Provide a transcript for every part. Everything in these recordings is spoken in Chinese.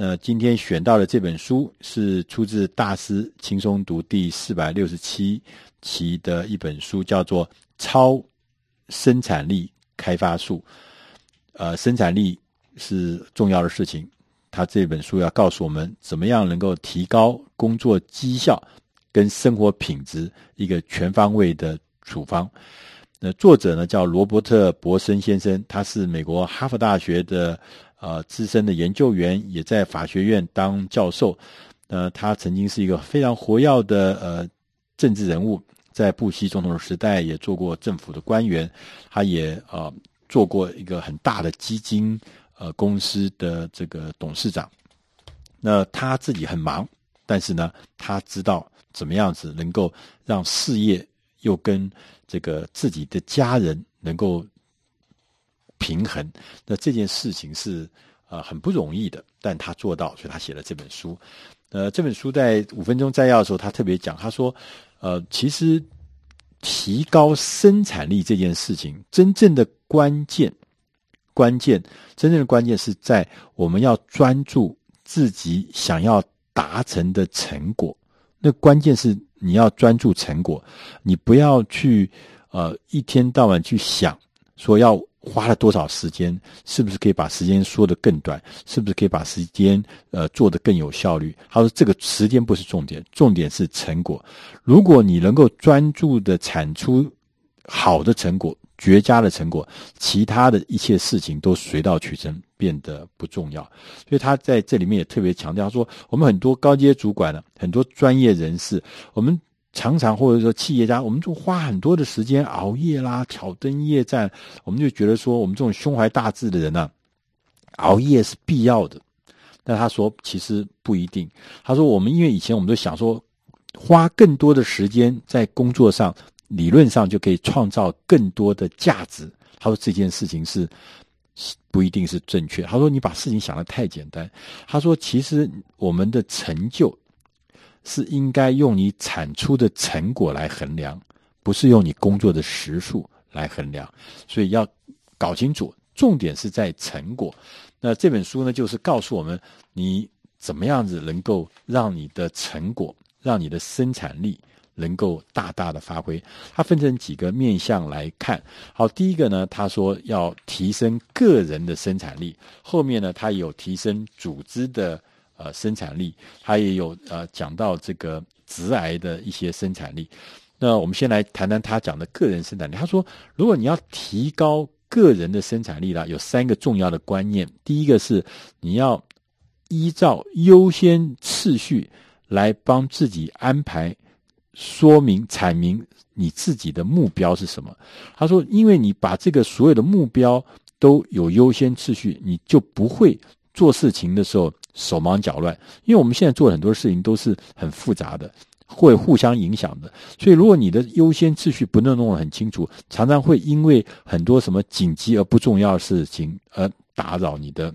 那，今天选到的这本书是出自《大师轻松读》第四百六十七期的一本书，叫做《超生产力开发术》。呃，生产力是重要的事情。他这本书要告诉我们，怎么样能够提高工作绩效跟生活品质，一个全方位的处方。那作者呢，叫罗伯特·伯森先生，他是美国哈佛大学的。呃，资深的研究员也在法学院当教授。呃，他曾经是一个非常活跃的呃政治人物，在布希总统时代也做过政府的官员。他也呃做过一个很大的基金呃公司的这个董事长。那他自己很忙，但是呢，他知道怎么样子能够让事业又跟这个自己的家人能够。平衡，那这件事情是呃很不容易的，但他做到，所以他写了这本书。呃，这本书在五分钟摘要的时候，他特别讲，他说，呃，其实提高生产力这件事情，真正的关键，关键，真正的关键是在我们要专注自己想要达成的成果。那关键是你要专注成果，你不要去呃一天到晚去想说要。花了多少时间？是不是可以把时间缩得更短？是不是可以把时间呃做得更有效率？他说：“这个时间不是重点，重点是成果。如果你能够专注地产出好的成果、绝佳的成果，其他的一切事情都水到渠成，变得不重要。”所以他在这里面也特别强调说：“我们很多高阶主管呢，很多专业人士，我们。”常常或者说企业家，我们就花很多的时间熬夜啦，挑灯夜战。我们就觉得说，我们这种胸怀大志的人呢，熬夜是必要的。但他说，其实不一定。他说，我们因为以前我们都想说，花更多的时间在工作上，理论上就可以创造更多的价值。他说这件事情是不一定是正确。他说你把事情想得太简单。他说，其实我们的成就。是应该用你产出的成果来衡量，不是用你工作的时数来衡量。所以要搞清楚，重点是在成果。那这本书呢，就是告诉我们你怎么样子能够让你的成果，让你的生产力能够大大的发挥。它分成几个面向来看。好，第一个呢，他说要提升个人的生产力。后面呢，他有提升组织的。呃，生产力，他也有呃讲到这个直癌的一些生产力。那我们先来谈谈他讲的个人生产力。他说，如果你要提高个人的生产力啦，有三个重要的观念。第一个是你要依照优先次序来帮自己安排、说明、阐明你自己的目标是什么。他说，因为你把这个所有的目标都有优先次序，你就不会做事情的时候。手忙脚乱，因为我们现在做很多事情都是很复杂的，会互相影响的。所以，如果你的优先次序不能弄得很清楚，常常会因为很多什么紧急而不重要的事情而打扰你的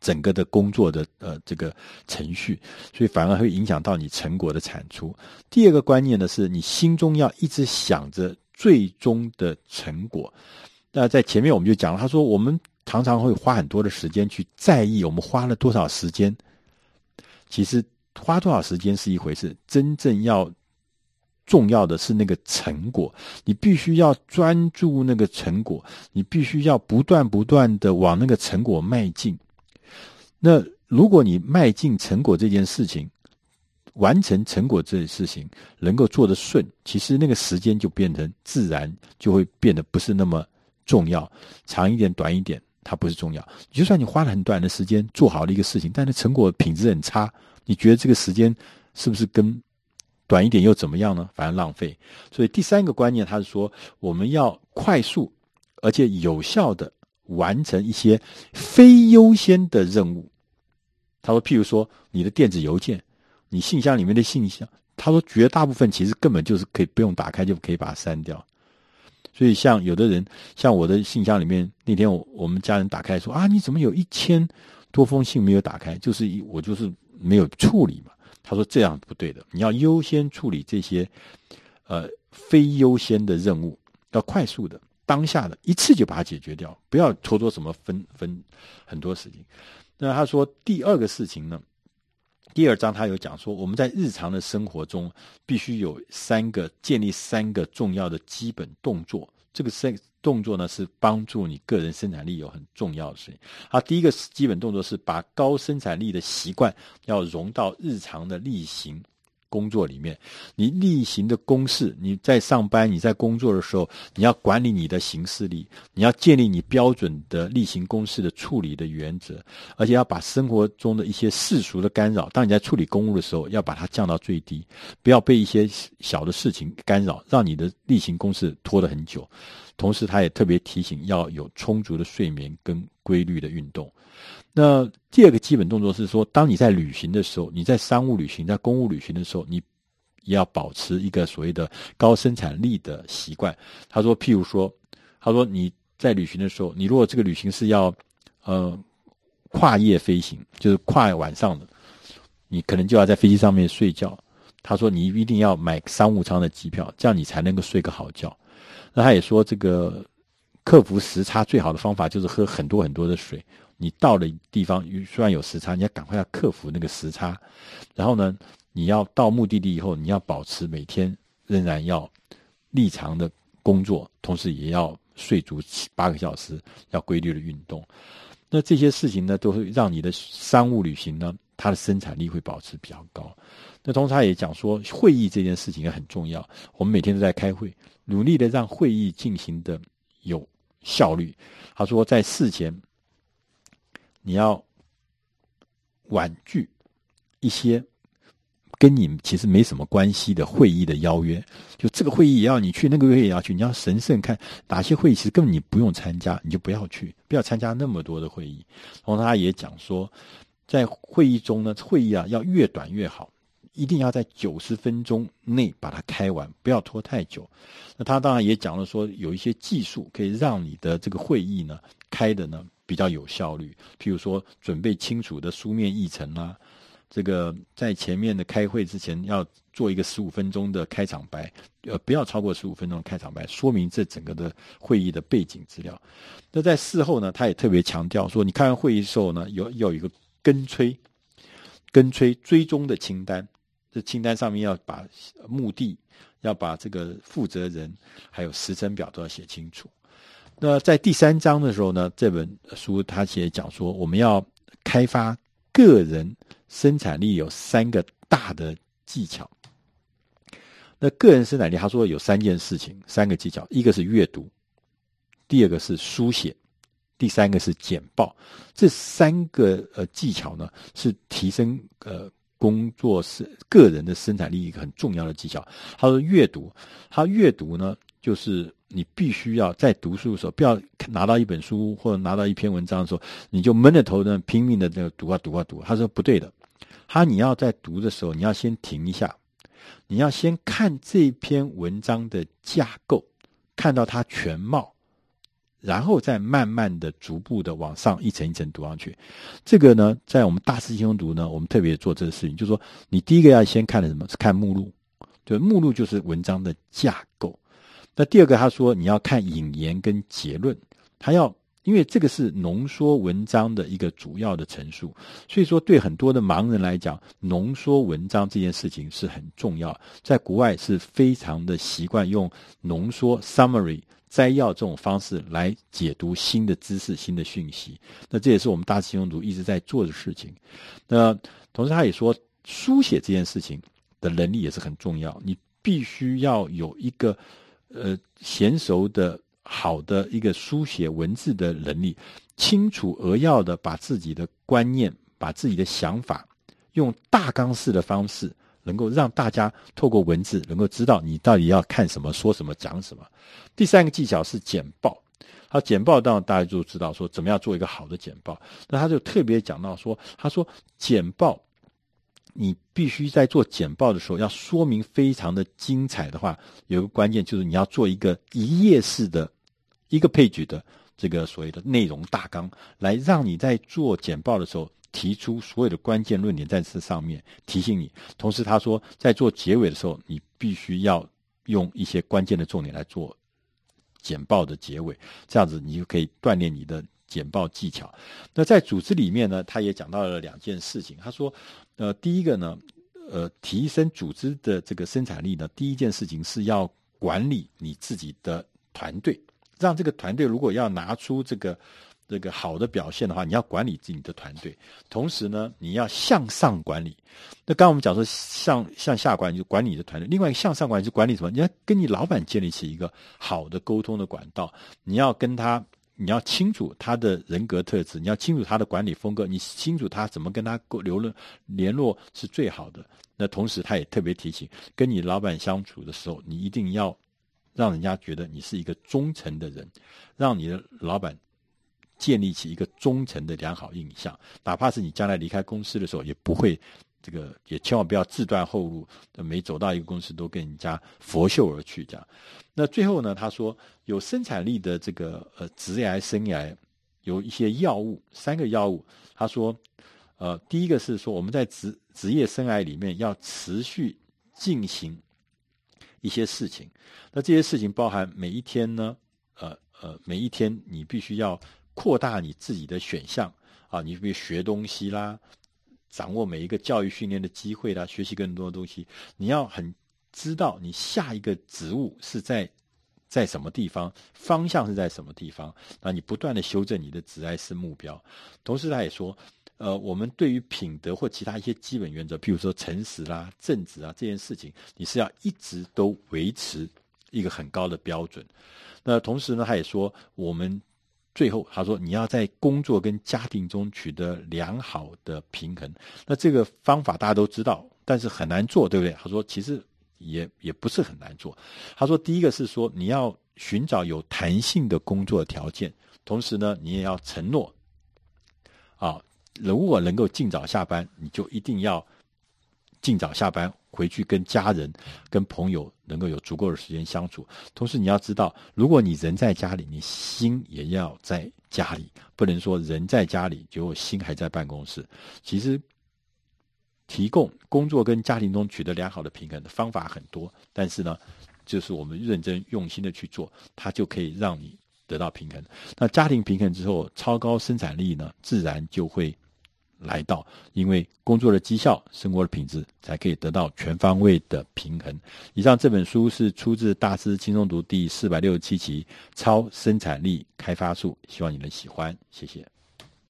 整个的工作的呃这个程序，所以反而会影响到你成果的产出。第二个观念呢，是你心中要一直想着最终的成果。那在前面我们就讲了，他说我们。常常会花很多的时间去在意我们花了多少时间，其实花多少时间是一回事，真正要重要的是那个成果。你必须要专注那个成果，你必须要不断不断的往那个成果迈进。那如果你迈进成果这件事情，完成成果这件事情能够做得顺，其实那个时间就变成自然就会变得不是那么重要，长一点，短一点。它不是重要，就算你花了很短的时间做好了一个事情，但是成果品质很差，你觉得这个时间是不是跟短一点又怎么样呢？反而浪费。所以第三个观念，他是说我们要快速而且有效的完成一些非优先的任务。他说，譬如说你的电子邮件，你信箱里面的信箱，他说绝大部分其实根本就是可以不用打开就可以把它删掉。所以，像有的人，像我的信箱里面，那天我我们家人打开说啊，你怎么有一千多封信没有打开？就是一我就是没有处理嘛。他说这样不对的，你要优先处理这些呃非优先的任务，要快速的、当下的一次就把它解决掉，不要拖拖什么分分很多事情。那他说第二个事情呢，第二章他有讲说，我们在日常的生活中必须有三个建立三个重要的基本动作。这个三动作呢，是帮助你个人生产力有很重要的事情。啊，第一个基本动作是把高生产力的习惯要融到日常的例行。工作里面，你例行的公事，你在上班、你在工作的时候，你要管理你的行事力，你要建立你标准的例行公事的处理的原则，而且要把生活中的一些世俗的干扰，当你在处理公务的时候，要把它降到最低，不要被一些小的事情干扰，让你的例行公事拖得很久。同时，他也特别提醒要有充足的睡眠跟规律的运动。那第二个基本动作是说，当你在旅行的时候，你在商务旅行、在公务旅行的时候，你要保持一个所谓的高生产力的习惯。他说，譬如说，他说你在旅行的时候，你如果这个旅行是要呃跨夜飞行，就是跨晚上的，你可能就要在飞机上面睡觉。他说，你一定要买商务舱的机票，这样你才能够睡个好觉。那他也说，这个克服时差最好的方法就是喝很多很多的水。你到了地方，虽然有时差，你要赶快要克服那个时差。然后呢，你要到目的地以后，你要保持每天仍然要立常的工作，同时也要睡足七八个小时，要规律的运动。那这些事情呢，都会让你的商务旅行呢，它的生产力会保持比较高。那同时他也讲说，会议这件事情也很重要。我们每天都在开会，努力的让会议进行的有效率。他说，在事前。你要婉拒一些跟你其实没什么关系的会议的邀约，就这个会议也要你去，那个会议也要去，你要神圣看哪些会议其实根本你不用参加，你就不要去，不要参加那么多的会议。然后他也讲说，在会议中呢，会议啊要越短越好，一定要在九十分钟内把它开完，不要拖太久。那他当然也讲了说，有一些技术可以让你的这个会议呢开的呢。比较有效率，譬如说准备清楚的书面议程啊，这个在前面的开会之前要做一个十五分钟的开场白，呃，不要超过十五分钟的开场白，说明这整个的会议的背景资料。那在事后呢，他也特别强调说，你开完会议的时候呢，有要有一个跟催、跟催追踪的清单，这清单上面要把目的、要把这个负责人还有时程表都要写清楚。那在第三章的时候呢，这本书他也讲说，我们要开发个人生产力有三个大的技巧。那个人生产力，他说有三件事情，三个技巧，一个是阅读，第二个是书写，第三个是简报。这三个呃技巧呢，是提升呃工作是个人的生产力一个很重要的技巧。他说阅读，他阅读呢就是。你必须要在读书的时候，不要拿到一本书或者拿到一篇文章的时候，你就闷着头呢拼命的那个读啊读啊读。他说不对的，他你要在读的时候，你要先停一下，你要先看这篇文章的架构，看到它全貌，然后再慢慢的、逐步的往上一层一层读上去。这个呢，在我们大师轻松读呢，我们特别做这个事情，就是说，你第一个要先看的什么？是看目录，对，目录就是文章的架构。那第二个，他说你要看引言跟结论，他要，因为这个是浓缩文章的一个主要的陈述，所以说对很多的盲人来讲，浓缩文章这件事情是很重要，在国外是非常的习惯用浓缩 （summary） 摘要这种方式来解读新的知识、新的讯息。那这也是我们大师轻松读一直在做的事情。那同时，他也说书写这件事情的能力也是很重要，你必须要有一个。呃，娴熟的、好的一个书写文字的能力，清楚扼要的把自己的观念、把自己的想法，用大纲式的方式，能够让大家透过文字能够知道你到底要看什么、说什么、讲什么。第三个技巧是简报，好，简报当然大家就知道说怎么样做一个好的简报。那他就特别讲到说，他说简报。你必须在做简报的时候，要说明非常的精彩的话，有一个关键就是你要做一个一页式的一个配置的这个所谓的内容大纲，来让你在做简报的时候提出所有的关键论点在这上面提醒你。同时，他说在做结尾的时候，你必须要用一些关键的重点来做简报的结尾，这样子你就可以锻炼你的简报技巧。那在组织里面呢，他也讲到了两件事情。他说，呃，第一个呢，呃，提升组织的这个生产力呢，第一件事情是要管理你自己的团队，让这个团队如果要拿出这个。这个好的表现的话，你要管理自己的团队，同时呢，你要向上管理。那刚刚我们讲说向向下管理，就管理你的团队；另外一个向上管理是管理什么？你要跟你老板建立起一个好的沟通的管道。你要跟他，你要清楚他的人格特质，你要清楚他的管理风格，你清楚他怎么跟他沟留了联络是最好的。那同时，他也特别提醒，跟你老板相处的时候，你一定要让人家觉得你是一个忠诚的人，让你的老板。建立起一个忠诚的良好印象，哪怕是你将来离开公司的时候，也不会这个，也千万不要自断后路，每走到一个公司都跟人家拂袖而去这样。那最后呢，他说有生产力的这个呃职业生涯有一些药物，三个药物。他说，呃，第一个是说我们在职职业生涯里面要持续进行一些事情，那这些事情包含每一天呢，呃呃，每一天你必须要。扩大你自己的选项啊，你比如学东西啦，掌握每一个教育训练的机会啦，学习更多的东西。你要很知道你下一个职务是在在什么地方，方向是在什么地方。那你不断的修正你的职爱是目标。同时，他也说，呃，我们对于品德或其他一些基本原则，譬如说诚实啦、正直啊这件事情，你是要一直都维持一个很高的标准。那同时呢，他也说我们。最后，他说你要在工作跟家庭中取得良好的平衡。那这个方法大家都知道，但是很难做，对不对？他说其实也也不是很难做。他说第一个是说你要寻找有弹性的工作条件，同时呢，你也要承诺啊，如果能够尽早下班，你就一定要尽早下班。回去跟家人、跟朋友能够有足够的时间相处。同时，你要知道，如果你人在家里，你心也要在家里，不能说人在家里，结果心还在办公室。其实，提供工作跟家庭中取得良好的平衡的方法很多，但是呢，就是我们认真用心的去做，它就可以让你得到平衡。那家庭平衡之后，超高生产力呢，自然就会。来到，因为工作的绩效、生活的品质，才可以得到全方位的平衡。以上这本书是出自《大师轻松读》第四百六十七期《超生产力开发术》，希望你能喜欢，谢谢。